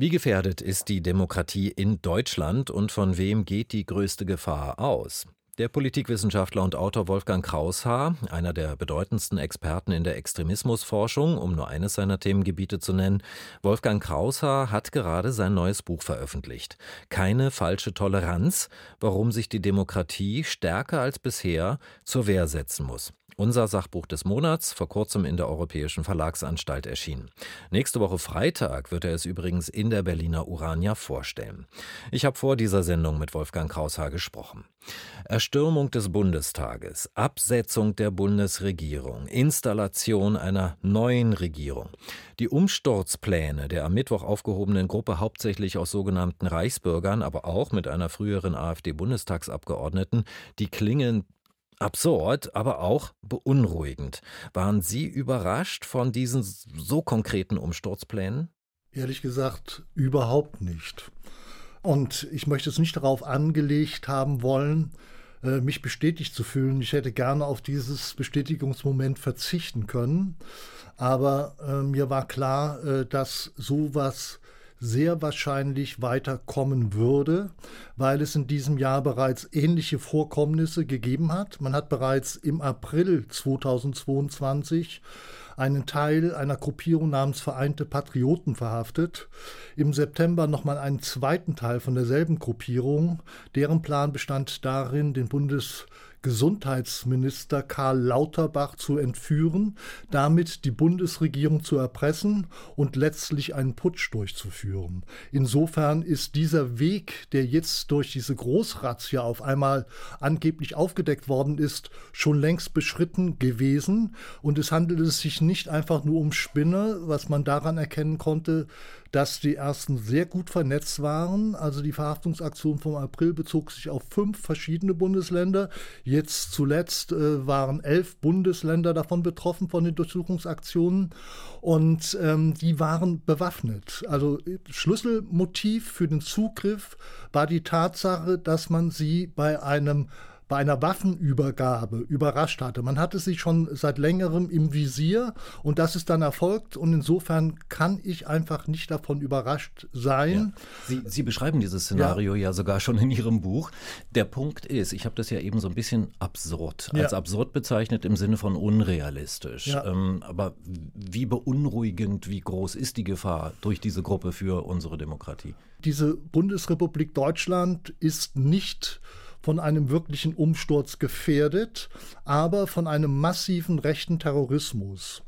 Wie gefährdet ist die Demokratie in Deutschland und von wem geht die größte Gefahr aus? Der Politikwissenschaftler und Autor Wolfgang Kraushaar, einer der bedeutendsten Experten in der Extremismusforschung, um nur eines seiner Themengebiete zu nennen, Wolfgang Kraushaar hat gerade sein neues Buch veröffentlicht. Keine falsche Toleranz, warum sich die Demokratie stärker als bisher zur Wehr setzen muss. Unser Sachbuch des Monats, vor kurzem in der Europäischen Verlagsanstalt erschienen. Nächste Woche Freitag wird er es übrigens in der Berliner Urania vorstellen. Ich habe vor dieser Sendung mit Wolfgang Kraushaar gesprochen. Erstürmung des Bundestages, Absetzung der Bundesregierung, Installation einer neuen Regierung. Die Umsturzpläne der am Mittwoch aufgehobenen Gruppe hauptsächlich aus sogenannten Reichsbürgern, aber auch mit einer früheren AfD-Bundestagsabgeordneten, die klingen Absurd, aber auch beunruhigend. Waren Sie überrascht von diesen so konkreten Umsturzplänen? Ehrlich gesagt, überhaupt nicht. Und ich möchte es nicht darauf angelegt haben wollen, äh, mich bestätigt zu fühlen. Ich hätte gerne auf dieses Bestätigungsmoment verzichten können. Aber äh, mir war klar, äh, dass sowas sehr wahrscheinlich weiterkommen würde, weil es in diesem Jahr bereits ähnliche Vorkommnisse gegeben hat. Man hat bereits im April 2022 einen Teil einer Gruppierung namens Vereinte Patrioten verhaftet. Im September nochmal einen zweiten Teil von derselben Gruppierung. Deren Plan bestand darin, den Bundes Gesundheitsminister Karl Lauterbach zu entführen, damit die Bundesregierung zu erpressen und letztlich einen Putsch durchzuführen. Insofern ist dieser Weg, der jetzt durch diese Großrazzia auf einmal angeblich aufgedeckt worden ist, schon längst beschritten gewesen. Und es handelt sich nicht einfach nur um Spinne, was man daran erkennen konnte, dass die ersten sehr gut vernetzt waren. Also die Verhaftungsaktion vom April bezog sich auf fünf verschiedene Bundesländer. Jetzt zuletzt äh, waren elf Bundesländer davon betroffen von den Durchsuchungsaktionen und ähm, die waren bewaffnet. Also Schlüsselmotiv für den Zugriff war die Tatsache, dass man sie bei einem bei einer Waffenübergabe überrascht hatte. Man hatte sie schon seit längerem im Visier und das ist dann erfolgt und insofern kann ich einfach nicht davon überrascht sein. Ja. Sie, Sie, beschreiben dieses Szenario ja. ja. sogar schon in Ihrem Buch. Der Punkt ist, ich habe das ja eben so ein bisschen absurd, als ja. absurd bezeichnet im Sinne von unrealistisch. Ähm, aber wie beunruhigend, wie groß ist die Gefahr durch diese Gruppe für unsere Demokratie? Diese Bundesrepublik Deutschland ist nicht von einem wirklichen Umsturz gefährdet, aber von einem massiven rechten Terrorismus.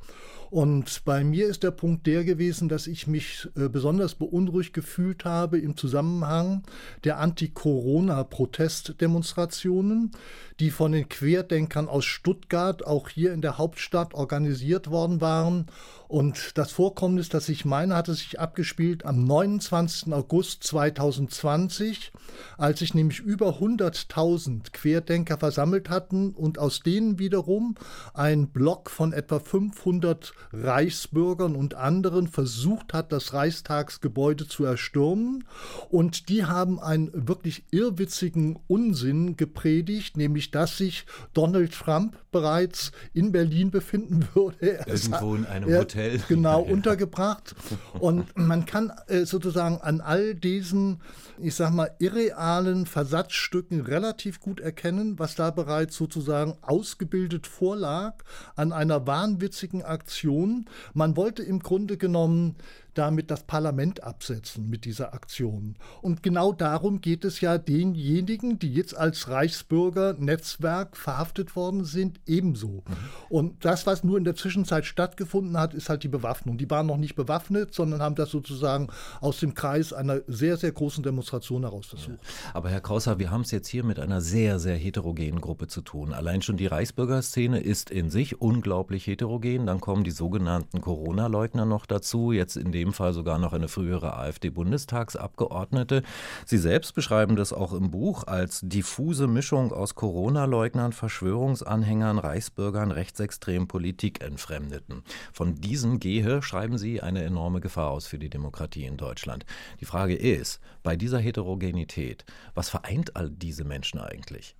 Und bei mir ist der Punkt der gewesen, dass ich mich äh, besonders beunruhigt gefühlt habe im Zusammenhang der Anti-Corona-Protestdemonstrationen, die von den Querdenkern aus Stuttgart auch hier in der Hauptstadt organisiert worden waren. Und das Vorkommnis, das ich meine, hatte sich abgespielt am 29. August 2020, als sich nämlich über 100.000 Querdenker versammelt hatten und aus denen wiederum ein Block von etwa 500 Reichsbürgern und anderen versucht hat, das Reichstagsgebäude zu erstürmen. Und die haben einen wirklich irrwitzigen Unsinn gepredigt, nämlich dass sich Donald Trump bereits in Berlin befinden würde. Irgendwo in einem er, Hotel. Genau, untergebracht. Und man kann äh, sozusagen an all diesen, ich sag mal, irrealen Versatzstücken relativ gut erkennen, was da bereits sozusagen ausgebildet vorlag an einer wahnwitzigen Aktion Aktion. Man wollte im Grunde genommen damit das Parlament absetzen mit dieser Aktion. Und genau darum geht es ja denjenigen, die jetzt als Reichsbürger-Netzwerk verhaftet worden sind, ebenso. Mhm. Und das, was nur in der Zwischenzeit stattgefunden hat, ist halt die Bewaffnung. Die waren noch nicht bewaffnet, sondern haben das sozusagen aus dem Kreis einer sehr, sehr großen Demonstration heraus versucht. Ja. Aber Herr Krauser, wir haben es jetzt hier mit einer sehr, sehr heterogenen Gruppe zu tun. Allein schon die Reichsbürgerszene ist in sich unglaublich heterogen. Dann kommen die sogenannten Corona-Leugner noch dazu. Jetzt in dem Fall sogar noch eine frühere AfD-Bundestagsabgeordnete. Sie selbst beschreiben das auch im Buch als diffuse Mischung aus Corona-Leugnern, Verschwörungsanhängern, Reichsbürgern, rechtsextremen Politikentfremdeten. Von diesen gehe, schreiben Sie, eine enorme Gefahr aus für die Demokratie in Deutschland. Die Frage ist, bei dieser Heterogenität, was vereint all diese Menschen eigentlich?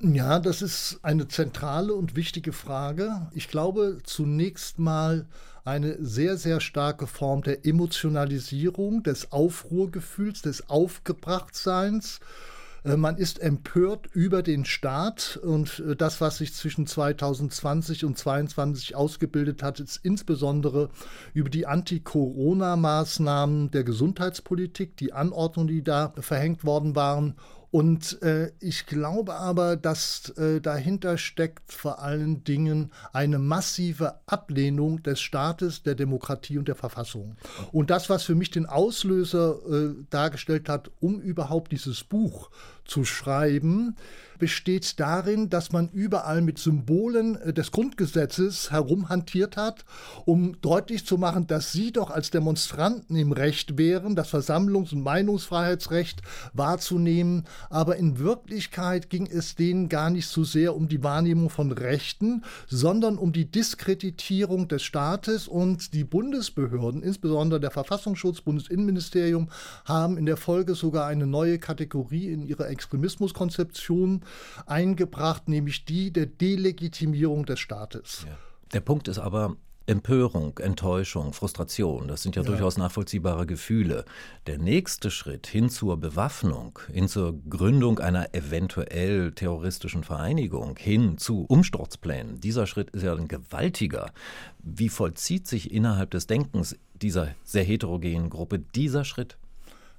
Ja, das ist eine zentrale und wichtige Frage. Ich glaube zunächst mal eine sehr, sehr starke Form der Emotionalisierung, des Aufruhrgefühls, des Aufgebrachtseins. Äh, man ist empört über den Staat und äh, das, was sich zwischen 2020 und 2022 ausgebildet hat, ist insbesondere über die Anti-Corona-Maßnahmen der Gesundheitspolitik, die Anordnungen, die da verhängt worden waren und äh, ich glaube aber, dass äh, dahinter steckt vor allen Dingen eine massive Ablehnung des Staates, der Demokratie und der Verfassung. Und das, was für mich den Auslöser äh, dargestellt hat, um überhaupt dieses Buch zu schreiben, besteht darin, dass man überall mit Symbolen äh, des Grundgesetzes herumhantiert hat, um deutlich zu machen, dass sie doch als Demonstranten im Recht wären, das Versammlungs- und Meinungsfreiheitsrecht wahrzunehmen. Aber in Wirklichkeit ging es denen gar nicht so sehr um die Wahrnehmung von Rechten, sondern um die Diskreditierung des Staates und die Bundesbehörden, insbesondere der Verfassungsschutz, Bundesinnenministerium, haben in der Folge sogar eine neue Kategorie in ihrer Extremismuskonzeption eingebracht, nämlich die der Delegitimierung des Staates. Ja. Der Punkt ist aber, Empörung, Enttäuschung, Frustration, das sind ja, ja, durchaus nachvollziehbare Gefühle. Der nächste Schritt hin zur Bewaffnung, hin zur Gründung einer eventuell terroristischen Vereinigung, hin zu Umsturzplänen, dieser Schritt ist ja ein gewaltiger. Wie vollzieht sich innerhalb des Denkens dieser sehr heterogenen Gruppe dieser Schritt?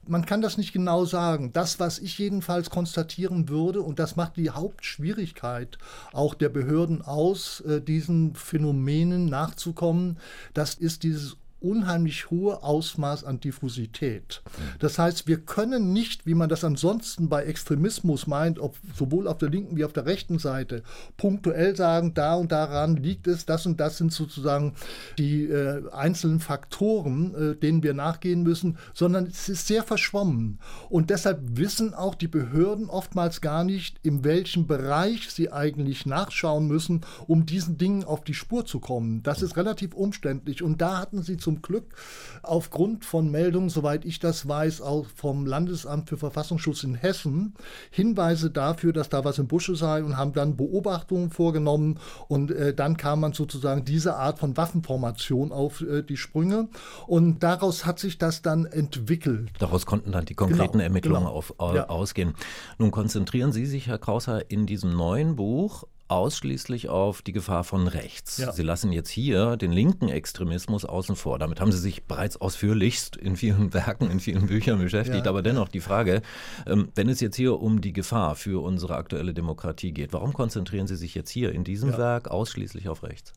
Man kann das nicht genau sagen. Das, was ich jedenfalls konstatieren würde, und das macht die Hauptschwierigkeit auch der Behörden aus, äh, diesen Phänomenen nachzukommen, das ist dieses unheimlich hohe Ausmaß an Diffusität. Das heißt, wir können nicht, wie man das ansonsten bei Extremismus meint, ob sowohl auf der linken wie auf der rechten Seite, punktuell sagen, da und daran liegt es, das und das sind sozusagen die äh, einzelnen Faktoren, äh, denen wir nachgehen müssen, sondern es ist sehr verschwommen. Und deshalb wissen auch die Behörden oftmals gar nicht, in welchem Bereich sie eigentlich nachschauen müssen, um diesen Dingen auf die Spur zu kommen. Das ist relativ umständlich. Und da hatten sie zum zum Glück aufgrund von Meldungen, soweit ich das weiß, auch vom Landesamt für Verfassungsschutz in Hessen Hinweise dafür, dass da was im Busche sei und haben dann Beobachtungen vorgenommen und äh, dann kam man sozusagen diese Art von Waffenformation auf äh, die Sprünge und daraus hat sich das dann entwickelt. Daraus konnten dann die konkreten genau, Ermittlungen genau. Auf, äh, ja. ausgehen. Nun konzentrieren Sie sich, Herr Krauser, in diesem neuen Buch ausschließlich auf die Gefahr von rechts. Ja. Sie lassen jetzt hier den linken Extremismus außen vor. Damit haben Sie sich bereits ausführlichst in vielen Werken, in vielen Büchern beschäftigt. Ja. Aber dennoch die Frage, ähm, wenn es jetzt hier um die Gefahr für unsere aktuelle Demokratie geht, warum konzentrieren Sie sich jetzt hier in diesem ja. Werk ausschließlich auf rechts?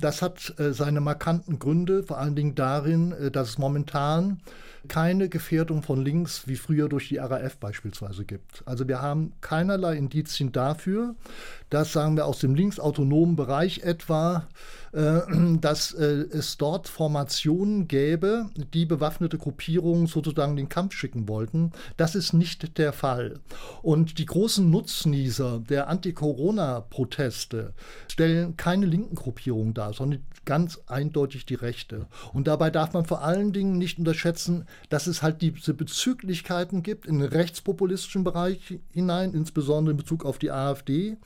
Das hat äh, seine markanten Gründe, vor allen Dingen darin, äh, dass es momentan keine Gefährdung von links wie früher durch die RAF beispielsweise gibt. Also wir haben keinerlei Indizien dafür, dass, sagen wir, aus dem linksautonomen Bereich etwa dass äh, es dort Formationen gäbe, die bewaffnete Gruppierungen sozusagen den Kampf schicken wollten. Das ist nicht der Fall. Und die großen Nutznießer der Anti-Corona-Proteste stellen keine linken Gruppierungen dar, sondern ganz eindeutig die Rechte. Und dabei darf man vor allen Dingen nicht unterschätzen, dass es halt diese Bezüglichkeiten gibt in den rechtspopulistischen Bereich hinein, insbesondere in Bezug auf die AfD,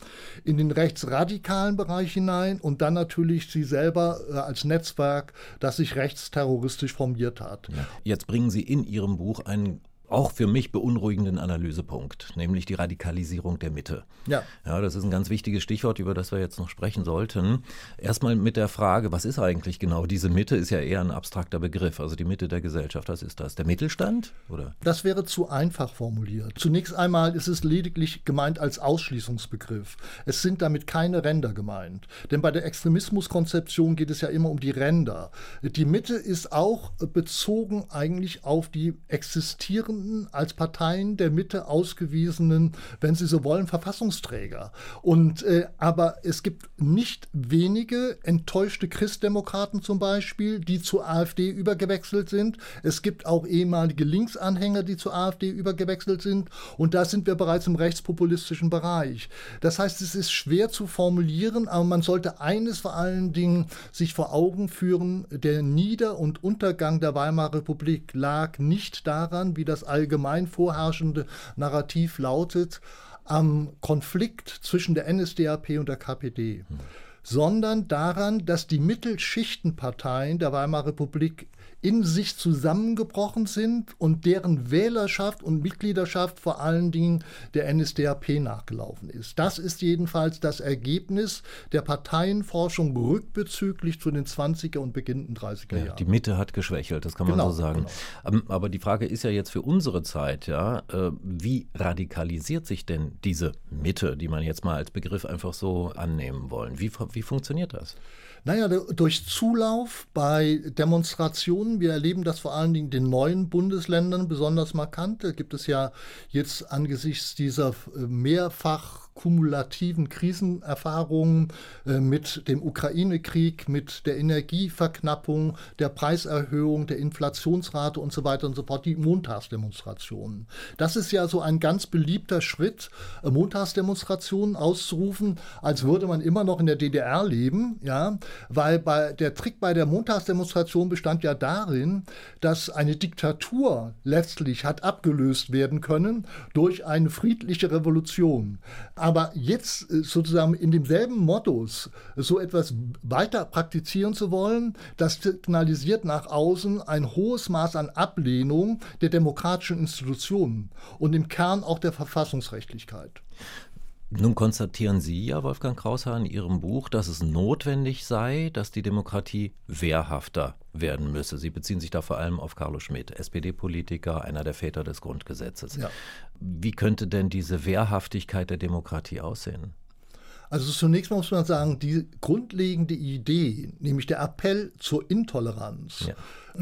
in den rechtsradikalen Bereich hinein und dann natürlich sie selber äh, als Netzwerk, das sich rechtsterroristisch formiert hat. Ja. Jetzt bringen Sie in Ihrem Buch einen auch für mich beunruhigenden Analysepunkt, nämlich die Radikalisierung der Mitte. Ja. Ja, das ist ein ganz wichtiges Stichwort, über das wir jetzt noch sprechen sollten. Erstmal mit der Frage, was ist eigentlich genau diese Mitte? Ist ja eher ein abstrakter Begriff. Also die Mitte der Gesellschaft, was ist das? Der Mittelstand? Oder? Das wäre zu einfach formuliert. Zunächst einmal ist es lediglich gemeint als Ausschließungsbegriff. Es sind damit keine Ränder gemeint. Denn bei der Extremismuskonzeption geht es ja immer um die Ränder. Die Mitte ist auch bezogen eigentlich auf die existierenden Gemeinden als Parteien der Mitte ausgewiesenen, wenn Sie so wollen, Verfassungsträger. Und äh, aber es gibt nicht wenige enttäuschte Christdemokraten zum Beispiel, die zur AfD übergewechselt sind. Es gibt auch ehemalige Linksanhänger, die zur AfD übergewechselt sind. Und da sind wir bereits im rechtspopulistischen Bereich. Das heißt, es ist schwer zu formulieren, aber man sollte eines vor allen Dingen sich vor Augen führen, der Nieder- und Untergang der Weimarer Republik lag nicht daran, wie das allgemein vorherrschende Narrativ lautet, am Konflikt zwischen der NSDAP und der KPD, hm. sondern daran, dass die Mittelschichtenparteien der Weimarer Republik in sich zusammengebrochen sind und deren Wählerschaft und Mitgliedschaft vor allen Dingen der NSDAP nachgelaufen ist. Das ist jedenfalls das Ergebnis der Parteienforschung rückbezüglich zu den 20er und beginnenden 30er Jahren. Ja, die Mitte hat geschwächelt, das kann man genau, so sagen. Genau. Ähm, aber die Frage ist ja jetzt für unsere Zeit, ja, äh, wie radikalisiert sich denn diese Mitte, die man jetzt mal als Begriff einfach so annehmen wollen? Wie, wie funktioniert das? Naja, durch Zulauf bei Demonstrationen. Wir erleben das vor allen Dingen in den neuen Bundesländern besonders markant. Da gibt es ja jetzt angesichts dieser äh, mehrfach kumulativen Krisenerfahrungen äh, mit dem Ukraine-Krieg, mit der Energieverknappung, der Preiserhöhung, der Inflationsrate und so weiter und so fort, die Montagsdemonstrationen. Das ist ja so ein ganz beliebter Schritt, äh, Montagsdemonstrationen auszurufen, als würde man immer noch in der DDR leben, ja, weil bei, der Trick bei der Montagsdemonstration bestand ja darin, dass eine Diktatur letztlich hat abgelöst werden können durch eine friedliche Revolution. Aber jetzt äh, sozusagen in demselben Modus so etwas weiter praktizieren zu wollen, das signalisiert nach außen ein hohes Maß an Ablehnung der demokratischen Institutionen und im Kern auch der Verfassungsrechtlichkeit. Nun konstatieren Sie ja, Wolfgang Kraushaar, in Ihrem Buch, dass es notwendig sei, dass die Demokratie wehrhafter werden müsse. Sie beziehen sich da vor allem auf Carlo Schmidt, SPD-Politiker, einer der Väter des Grundgesetzes. Ja. Wie könnte denn diese Wehrhaftigkeit der Demokratie aussehen? Also zunächst muss man sagen, die grundlegende Idee, nämlich der Appell zur Intoleranz, ja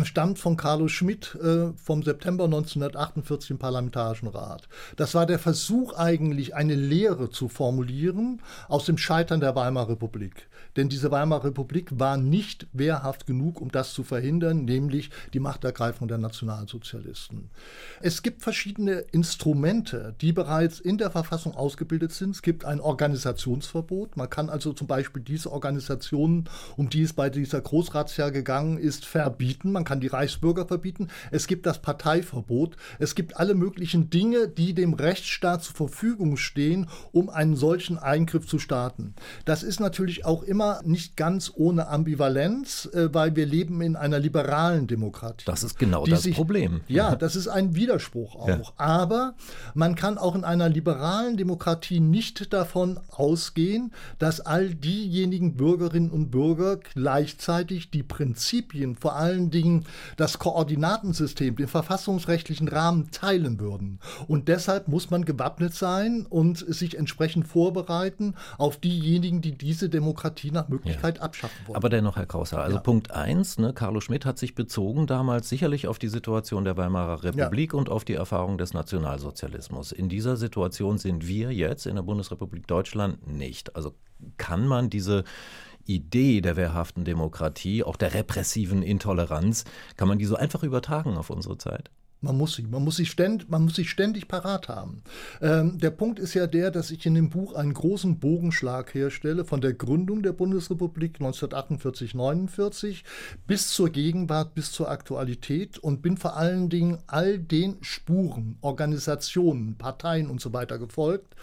stammt von Carlo Schmidt äh, vom September 1948 im Parlamentarischen Rat. Das war der Versuch eigentlich, eine Lehre zu formulieren aus dem Scheitern der Weimarer Republik. Denn diese Weimarer Republik war nicht wehrhaft genug, um das zu verhindern, nämlich die Machtergreifung der Nationalsozialisten. Es gibt verschiedene Instrumente, die bereits in der Verfassung ausgebildet sind. Es gibt ein Organisationsverbot. Man kann also zum Beispiel diese Organisationen, um die es bei dieser Großratsjahr gegangen ist, verbieten. Man man kann die Reichsbürger verbieten, es gibt das Parteiverbot, es gibt alle möglichen Dinge, die dem Rechtsstaat zur Verfügung stehen, um einen solchen Eingriff zu starten. Das ist natürlich auch immer nicht ganz ohne Ambivalenz, äh, weil wir leben in einer liberalen Demokratie. Das ist genau das sich, Problem. Ja, das ist ein Widerspruch auch. Ja. Aber man kann auch in einer liberalen Demokratie nicht davon ausgehen, dass all diejenigen Bürgerinnen und Bürger gleichzeitig die Prinzipien, vor allen Dingen Dingen das Koordinatensystem, den verfassungsrechtlichen Rahmen teilen würden. Und deshalb muss man gewappnet sein und sich entsprechend vorbereiten auf diejenigen, die diese Demokratie nach Möglichkeit ja. abschaffen wollen. Aber dennoch, Herr Krauser, also ja. Punkt 1, ne, Carlo Schmidt hat sich bezogen damals sicherlich auf die Situation der Weimarer Republik ja. und auf die Erfahrung des Nationalsozialismus. In dieser Situation sind wir jetzt in der Bundesrepublik Deutschland nicht. Also kann man diese Idee der wehrhaften Demokratie, auch der repressiven Intoleranz, kann man die so einfach übertragen auf unsere Zeit? Man muss sie, man muss sie, ständ, man muss sie ständig parat haben. Ähm, der Punkt ist ja der, dass ich in dem Buch einen großen Bogenschlag herstelle von der Gründung der Bundesrepublik 1948-49 bis zur Gegenwart, bis zur Aktualität und bin vor allen Dingen all den Spuren, Organisationen, Parteien und so weiter gefolgt,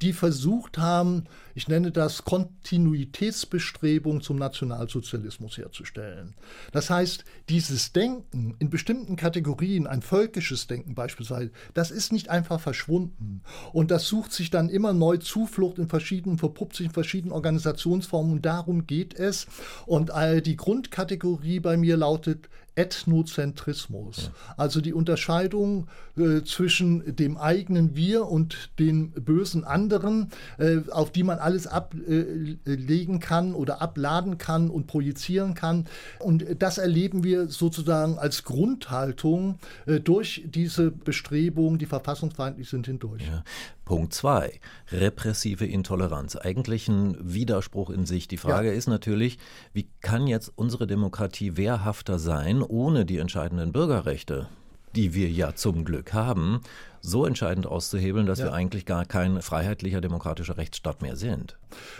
die versucht haben, ich nenne das Kontinuitätsbestrebung zum Nationalsozialismus herzustellen. Das heißt, dieses Denken in bestimmten Kategorien, ein völkisches Denken beispielsweise, das ist nicht einfach verschwunden. Und das sucht sich dann immer neu Zuflucht in verschiedenen, verpuppt sich in verschiedenen Organisationsformen. Und darum geht es. Und die Grundkategorie bei mir lautet Ethnozentrismus. Ja. Also die Unterscheidung äh, zwischen dem eigenen Wir und den bösen anderen, äh, auf die man alles ablegen kann oder abladen kann und projizieren kann. Und das erleben wir sozusagen als Grundhaltung äh, durch diese Bestrebungen, die verfassungsfeindlich sind, hindurch. Ja. Punkt 2. Repressive Intoleranz. Eigentlich ein Widerspruch in sich. Die Frage ja. ist natürlich, wie kann jetzt unsere Demokratie wehrhafter sein, ohne die entscheidenden Bürgerrechte, die wir ja zum Glück haben? So entscheidend auszuhebeln, dass ja. wir eigentlich gar kein freiheitlicher demokratischer Rechtsstaat mehr sind.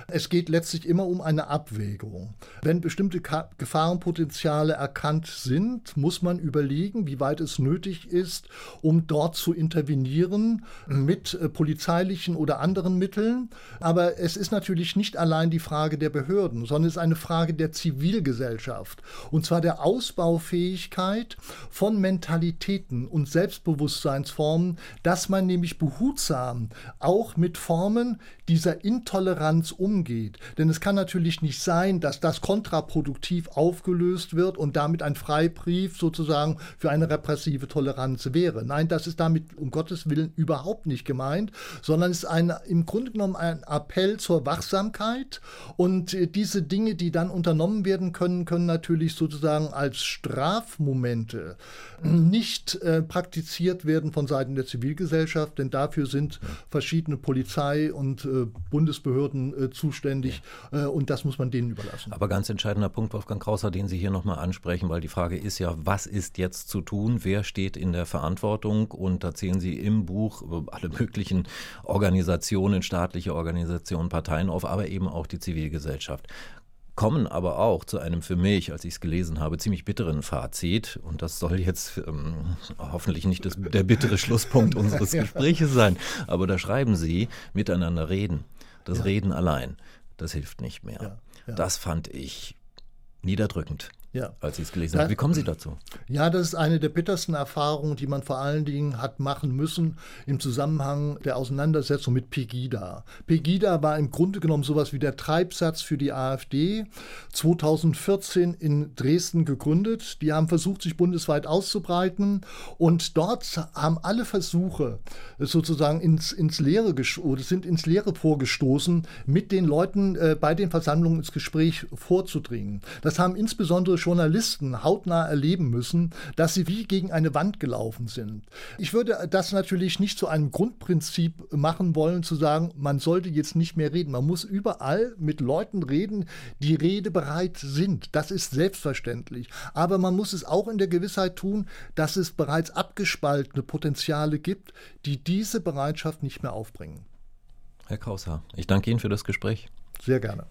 Es geht letztlich immer um eine Abwägung. Wenn bestimmte Gefahrenpotenziale erkannt sind, muss man überlegen, wie weit es nötig ist, um dort zu intervenieren mit äh, polizeilichen oder anderen Mitteln. Aber es ist natürlich nicht allein die Frage der Behörden, sondern es ist eine Frage der Zivilgesellschaft. Und zwar der Ausbaufähigkeit von Mentalitäten und Selbstbewusstseinsformen, dass man nämlich behutsam auch mit Formen dieser Intoleranz umgeht. Denn es kann natürlich nicht sein, dass das kontraproduktiv aufgelöst wird und damit ein Freibrief sozusagen für eine repressive Toleranz wäre. Nein, das ist damit um Gottes Willen überhaupt nicht gemeint, sondern es ist ein, im Grunde genommen ein Appell zur Wachsamkeit und äh, diese Dinge, die dann unternommen werden können, können natürlich sozusagen als Strafmomente nicht äh, praktiziert werden von Seiten der Zivilgesellschaft, denn dafür sind verschiedene Polizei und äh, Bundesbehörden äh, zuständig ja. Äh, und das muss man denen überlassen. Aber ganz entscheidender Punkt, Wolfgang Krauser, den Sie hier nochmal ansprechen, weil die Frage ist ja, was ist jetzt zu tun? Wer steht in der Verantwortung? Und da zählen Sie im Buch alle möglichen Organisationen, staatliche Organisationen, Parteien auf, aber eben auch die Zivilgesellschaft kommen aber auch zu einem für mich, als ich es gelesen habe, ziemlich bitteren Fazit. Und das soll jetzt ähm, hoffentlich nicht das, der bittere Schlusspunkt unseres Gespräches sein. Aber da schreiben Sie, miteinander reden. Das ja. Reden allein, das hilft nicht mehr. Ja, ja. Das fand ich niederdrückend ja. als Sie es gelesen haben. Wie kommen Sie dazu? Ja, das ist eine der bittersten Erfahrungen, die man vor allen Dingen hat machen müssen im Zusammenhang der Auseinandersetzung mit Pegida. Pegida war im Grunde genommen sowas wie der Treibsatz für die AfD, 2014 in Dresden gegründet. Die haben versucht, sich bundesweit auszubreiten und dort haben alle Versuche sozusagen ins, ins Leere oder sind ins Leere vorgestoßen, mit den Leuten äh, bei den Versammlungen ins Gespräch vorzudringen. Das haben insbesondere Journalisten hautnah erleben müssen, dass sie wie gegen eine Wand gelaufen sind. Ich würde das natürlich nicht zu einem Grundprinzip machen wollen, zu sagen, man sollte jetzt nicht mehr reden. Man muss überall mit Leuten reden, die redebereit sind. Das ist selbstverständlich. Aber man muss es auch in der Gewissheit tun, dass es bereits abgespaltene Potenziale gibt, die diese Bereitschaft nicht mehr aufbringen. Herr Kraushaar, ich danke Ihnen für das Gespräch. Sehr gerne.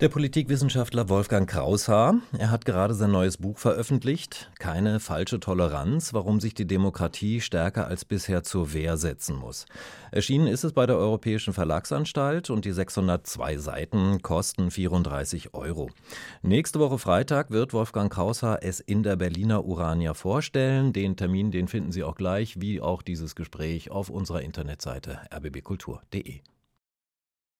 Der Politikwissenschaftler Wolfgang Kraushaar, er hat gerade sein neues Buch veröffentlicht, Keine falsche Toleranz, warum sich die Demokratie stärker als bisher zur Wehr setzen muss. Erschienen ist es bei der Europäischen Verlagsanstalt und die 602 Seiten kosten 34 Euro. Nächste Woche Freitag wird Wolfgang Kraushaar es in der Berliner Urania vorstellen. Den Termin, den finden Sie auch gleich, wie auch dieses Gespräch auf unserer Internetseite rbbkultur.de.